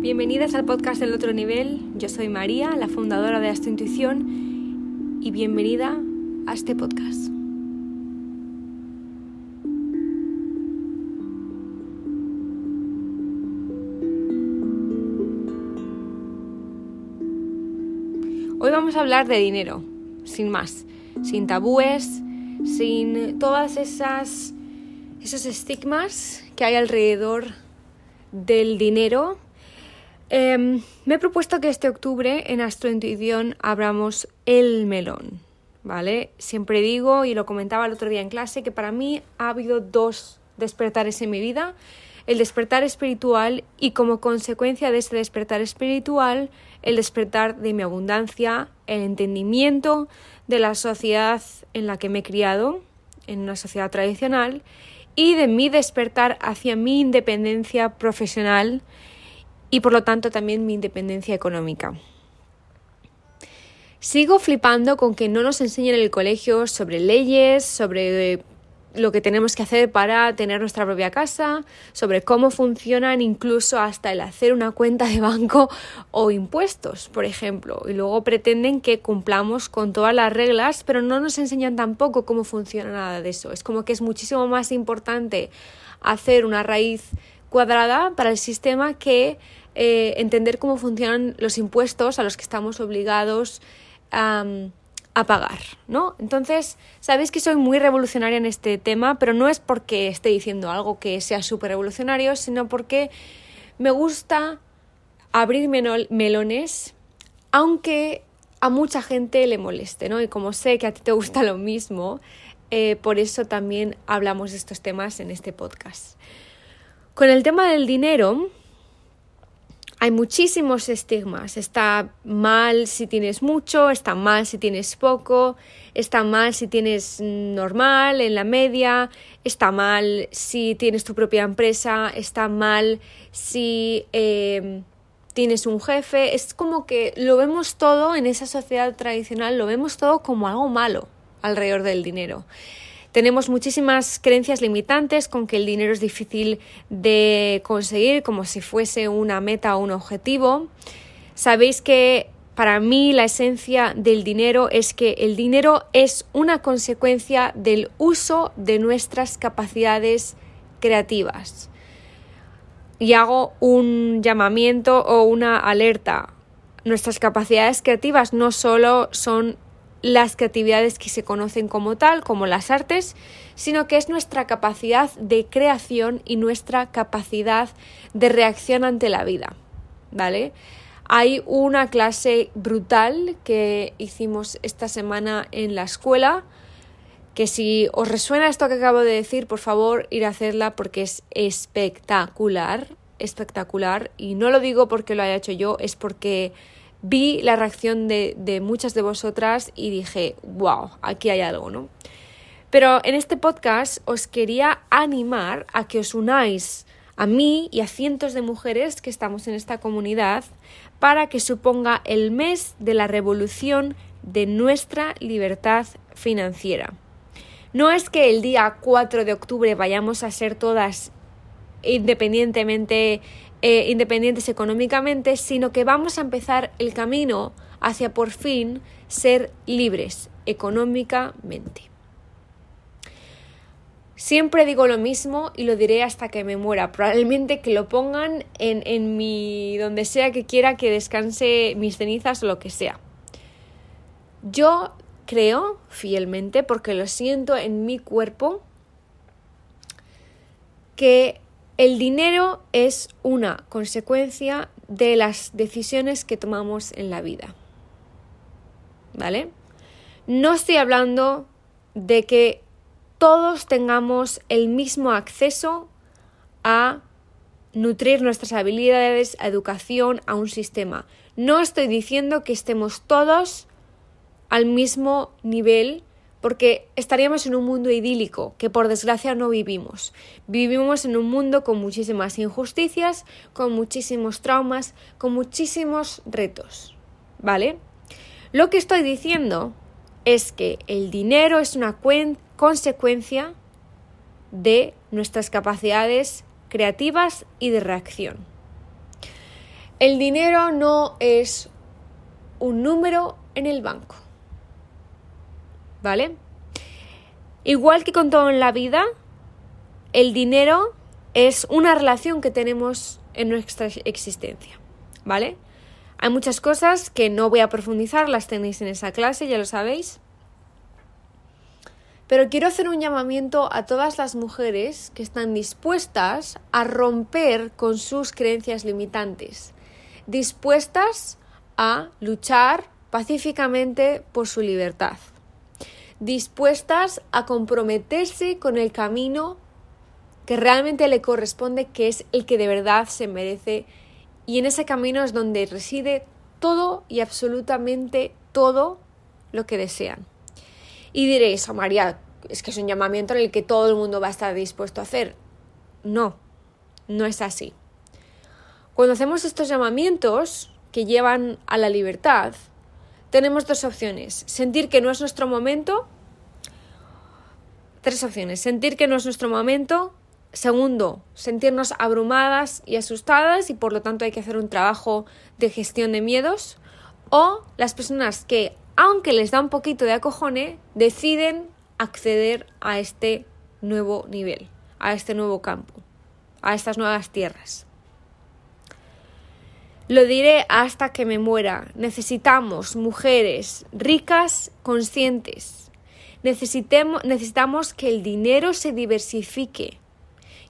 Bienvenidas al podcast del otro nivel. Yo soy María, la fundadora de Astro Intuición, y bienvenida a este podcast. Hoy vamos a hablar de dinero, sin más, sin tabúes, sin todas esas esos estigmas que hay alrededor del dinero. Em, me he propuesto que este octubre en Astrointuición abramos el melón, ¿vale? Siempre digo, y lo comentaba el otro día en clase, que para mí ha habido dos despertares en mi vida. El despertar espiritual y como consecuencia de ese despertar espiritual, el despertar de mi abundancia, el entendimiento de la sociedad en la que me he criado, en una sociedad tradicional, y de mi despertar hacia mi independencia profesional y por lo tanto también mi independencia económica. Sigo flipando con que no nos enseñen en el colegio sobre leyes, sobre lo que tenemos que hacer para tener nuestra propia casa, sobre cómo funcionan incluso hasta el hacer una cuenta de banco o impuestos, por ejemplo. Y luego pretenden que cumplamos con todas las reglas, pero no nos enseñan tampoco cómo funciona nada de eso. Es como que es muchísimo más importante hacer una raíz cuadrada para el sistema que eh, entender cómo funcionan los impuestos a los que estamos obligados a pagar, ¿no? Entonces, sabéis que soy muy revolucionaria en este tema, pero no es porque esté diciendo algo que sea súper revolucionario, sino porque me gusta abrir melones, aunque a mucha gente le moleste, ¿no? Y como sé que a ti te gusta lo mismo, eh, por eso también hablamos de estos temas en este podcast. Con el tema del dinero, hay muchísimos estigmas. Está mal si tienes mucho, está mal si tienes poco, está mal si tienes normal, en la media, está mal si tienes tu propia empresa, está mal si em, tienes un jefe. Es como que lo vemos todo en esa sociedad tradicional, lo vemos todo como algo malo alrededor del dinero. Tenemos muchísimas creencias limitantes con que el dinero es difícil de conseguir como si fuese una meta o un objetivo. Sabéis que para mí la esencia del dinero es que el dinero es una consecuencia del uso de nuestras capacidades creativas. Y hago un llamamiento o una alerta. Nuestras capacidades creativas no solo son las creatividades que se conocen como tal, como las artes, sino que es nuestra capacidad de creación y nuestra capacidad de reacción ante la vida. ¿Vale? Hay una clase brutal que hicimos esta semana en la escuela, que si os resuena esto que acabo de decir, por favor, ir a hacerla porque es espectacular, espectacular, y no lo digo porque lo haya hecho yo, es porque vi la reacción de, muchas de vosotras y dije, wow, aquí hay algo, ¿no? Pero en este podcast os quería animar a que os unáis a mí y a cientos de mujeres que estamos en esta comunidad para que suponga el mes de la revolución de nuestra libertad financiera. No es que el día 4 de octubre vayamos a ser todas independientemente eh, independientes económicamente, sino que vamos a empezar el camino hacia por fin ser libres económicamente. Siempre digo lo mismo y lo diré hasta que me muera. Probablemente que lo pongan en, en mi. donde sea que quiera que descanse mis cenizas o lo que sea. Yo creo fielmente, porque lo siento en mi cuerpo, que el dinero es una consecuencia de las decisiones que tomamos en la vida. ¿Vale? No estoy hablando de que todos tengamos el mismo acceso a nutrir nuestras habilidades, a educación, a un sistema. No estoy diciendo que estemos todos al mismo nivel porque estaríamos en un mundo idílico que por desgracia no vivimos. Vivimos en un mundo con muchísimas injusticias, con muchísimos traumas, con muchísimos retos. ¿Vale? Lo que estoy diciendo es que el dinero es una consecuencia de nuestras capacidades creativas y de reacción. El dinero no es un número en el banco. ¿Vale? Igual que con todo en la vida, el dinero es una relación que tenemos en nuestra existencia. ¿Vale? Hay muchas cosas que no voy a profundizar, las tenéis en esa clase, ya lo sabéis. Pero quiero hacer un llamamiento a todas las mujeres que están dispuestas a romper con sus creencias limitantes, dispuestas a luchar pacíficamente por su libertad, dispuestas a comprometerse con el camino que realmente le corresponde, que es el que de verdad se merece, y en ese camino es donde reside todo y absolutamente todo lo que desean. Y diréis, oh María, es que es un llamamiento en el que todo el mundo va a estar dispuesto a hacer. No, no es así. Cuando hacemos estos llamamientos que llevan a la libertad, tenemos dos opciones. Sentir que no es nuestro momento. Tres opciones. Sentir que no es nuestro momento. Segundo, sentirnos abrumadas y asustadas y por lo tanto hay que hacer un trabajo de gestión de miedos. O las personas que, aunque les da un poquito de acojone, deciden acceder a este nuevo nivel, a este nuevo campo, a estas nuevas tierras. Lo diré hasta que me muera. Necesitamos mujeres ricas, conscientes. necesitamos que el dinero se diversifique,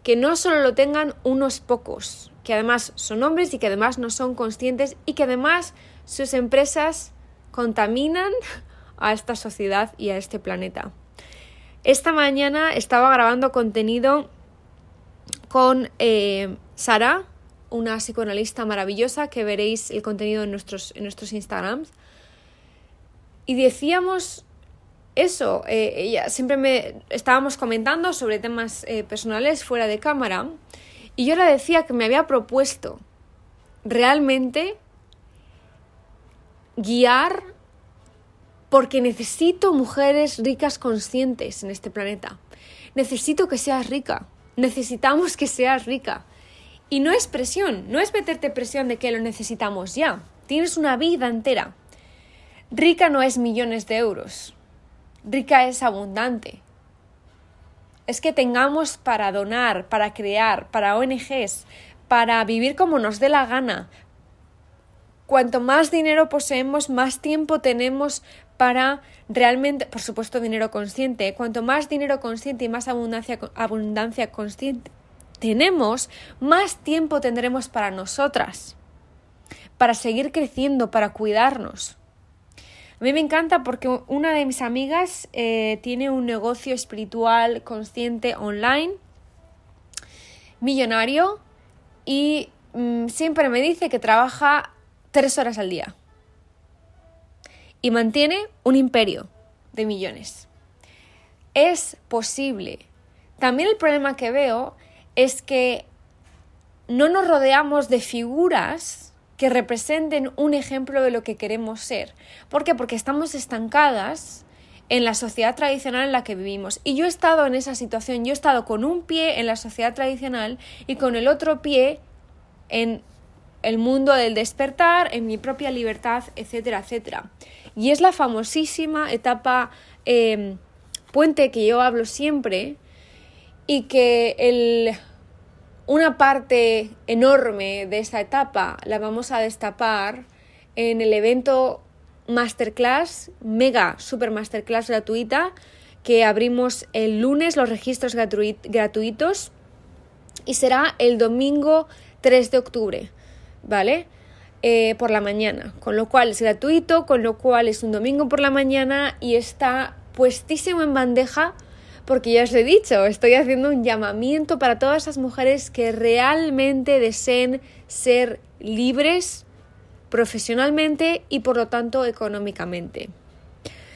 que no solo lo tengan unos pocos, que además son hombres y que además no son conscientes y que además sus empresas contaminan a esta sociedad y a este planeta. Esta mañana estaba grabando contenido con eh, Sara, una psicoanalista maravillosa que veréis el contenido en nuestros, en nuestros Instagrams. Y decíamos eso, eh, ella siempre me estábamos comentando sobre temas eh, personales fuera de cámara y yo le decía que me había propuesto realmente guiar porque necesito mujeres ricas conscientes en este planeta. Necesito que seas rica. Necesitamos que seas rica. Y no es presión, no es meterte presión de que lo necesitamos ya. Tienes una vida entera. Rica no es millones de euros. Rica es abundante. Es que tengamos para donar, para crear, para ONGs, para vivir como nos dé la gana. Cuanto más dinero poseemos, más tiempo tenemos para realmente, por supuesto, dinero consciente. Cuanto más dinero consciente y más abundancia, abundancia consciente tenemos, más tiempo tendremos para nosotras, para seguir creciendo, para cuidarnos. A mí me encanta porque una de mis amigas eh, tiene un negocio espiritual consciente online, millonario, y mm, siempre me dice que trabaja tres horas al día y mantiene un imperio de millones. Es posible. También el problema que veo es que no nos rodeamos de figuras que representen un ejemplo de lo que queremos ser. ¿Por qué? Porque estamos estancadas en la sociedad tradicional en la que vivimos. Y yo he estado en esa situación, yo he estado con un pie en la sociedad tradicional y con el otro pie en el mundo del despertar, en mi propia libertad, etcétera, etcétera. Y es la famosísima etapa eh, puente que yo hablo siempre y que el una parte enorme de esta etapa la vamos a destapar en el evento masterclass, mega super masterclass gratuita, que abrimos el lunes los registros gratuitos y será el domingo 3 de octubre, ¿vale? Eh, por la mañana, con lo cual es gratuito, con lo cual es un domingo por la mañana y está puestísimo en bandeja porque ya os he dicho, estoy haciendo un llamamiento para todas esas mujeres que realmente deseen ser libres profesionalmente y por lo tanto económicamente.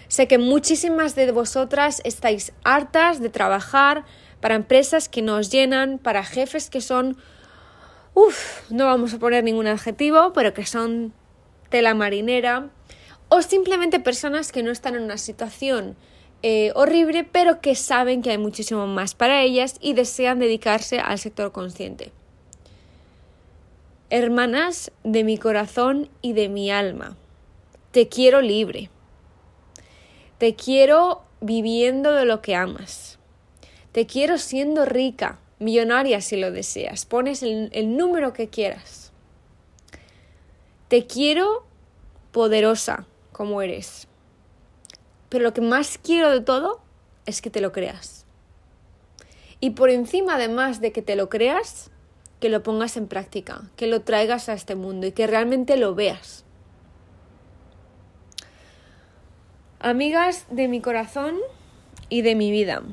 Sé que muchísimas de vosotras estáis hartas de trabajar para empresas que nos llenan, para jefes que son, uff, no vamos a poner ningún adjetivo, pero que son tela marinera, o simplemente personas que no están en una situación eh, horrible, pero que saben que hay muchísimo más para ellas y desean dedicarse al sector consciente. Hermanas de mi corazón y de mi alma, te quiero libre. Te quiero viviendo de lo que amas. Te quiero siendo rica, millonaria si lo deseas. Pones el, el número que quieras. Te quiero poderosa como eres. Pero lo que más quiero de todo es que te lo creas. Y por encima, además de que te lo creas, que lo pongas en práctica, que lo traigas a este mundo y que realmente lo veas. Amigas de mi corazón y de mi vida,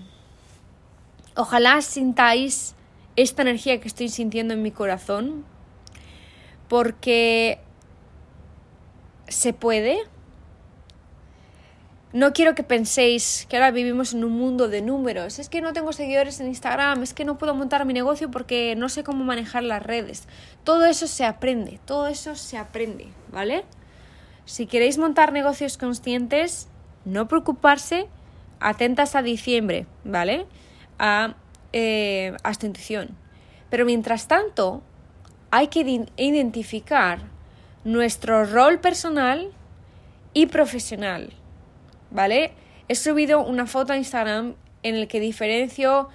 ojalá sintáis esta energía que estoy sintiendo en mi corazón, porque se puede. No quiero que penséis que ahora vivimos en un mundo de números. Es que no tengo seguidores en Instagram, es que no puedo montar mi negocio porque no sé cómo manejar las redes. Todo eso se aprende, todo eso se aprende, ¿vale? Si queréis montar negocios conscientes, no preocuparse, atentas a diciembre, ¿vale? A, eh, esta intuición. Pero mientras tanto, hay que identificar nuestro rol personal y profesional, ¿vale? He subido una foto a Instagram en el que diferencio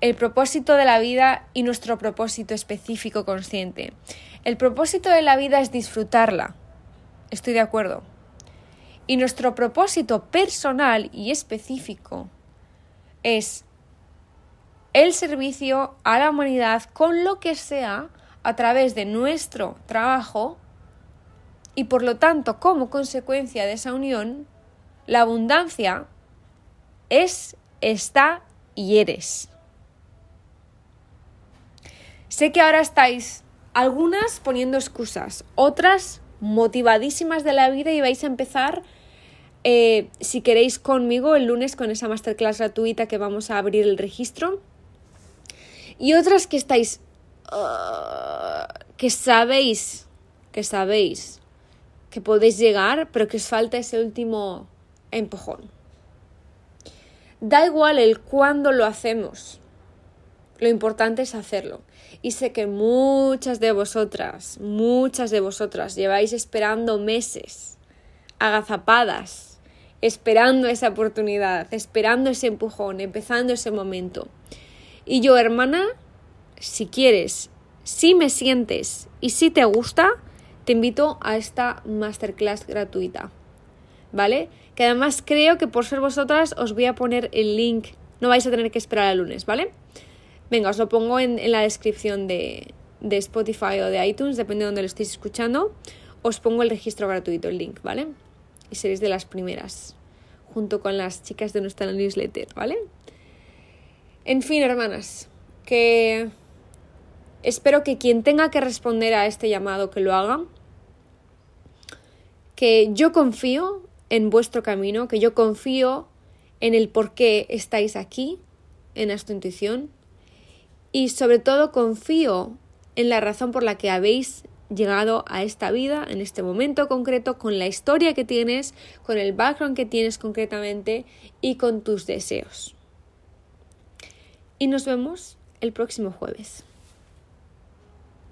el propósito de la vida y nuestro propósito específico consciente. El propósito de la vida es disfrutarla, estoy de acuerdo. Y nuestro propósito personal y específico es el servicio a la humanidad con lo que sea a través de nuestro trabajo y por lo tanto como consecuencia de esa unión, la abundancia es, está y eres. Sé que ahora estáis algunas poniendo excusas, otras motivadísimas de la vida y vais a empezar, eh, si queréis, conmigo el lunes con esa masterclass gratuita que vamos a abrir el registro. Y otras que estáis, uh, que sabéis, que sabéis que podéis llegar, pero que os falta ese último empujón. Da igual el cuándo lo hacemos, lo importante es hacerlo. Y sé que muchas de vosotras, muchas de vosotras lleváis esperando meses, agazapadas, esperando esa oportunidad, esperando ese empujón, empezando ese momento. Y yo, hermana, si quieres, si me sientes y si te gusta, te invito a esta masterclass gratuita. ¿Vale? Que además creo que por ser vosotras os voy a poner el link. No vais a tener que esperar al lunes, ¿vale? Venga, os lo pongo en, la descripción de, de, Spotify o de iTunes, depende de donde lo estéis escuchando. Os pongo el registro gratuito, el link, ¿vale? Y seréis de las primeras, junto con las chicas de nuestra newsletter, ¿vale? En fin, hermanas, que espero que quien tenga que responder a este llamado que lo haga, que yo confío en vuestro camino, que yo confío en el por qué estáis aquí, en esta intuición, y sobre todo confío en la razón por la que habéis llegado a esta vida, en este momento concreto, con la historia que tienes, con el background que tienes concretamente y con tus deseos. Y nos vemos el próximo jueves.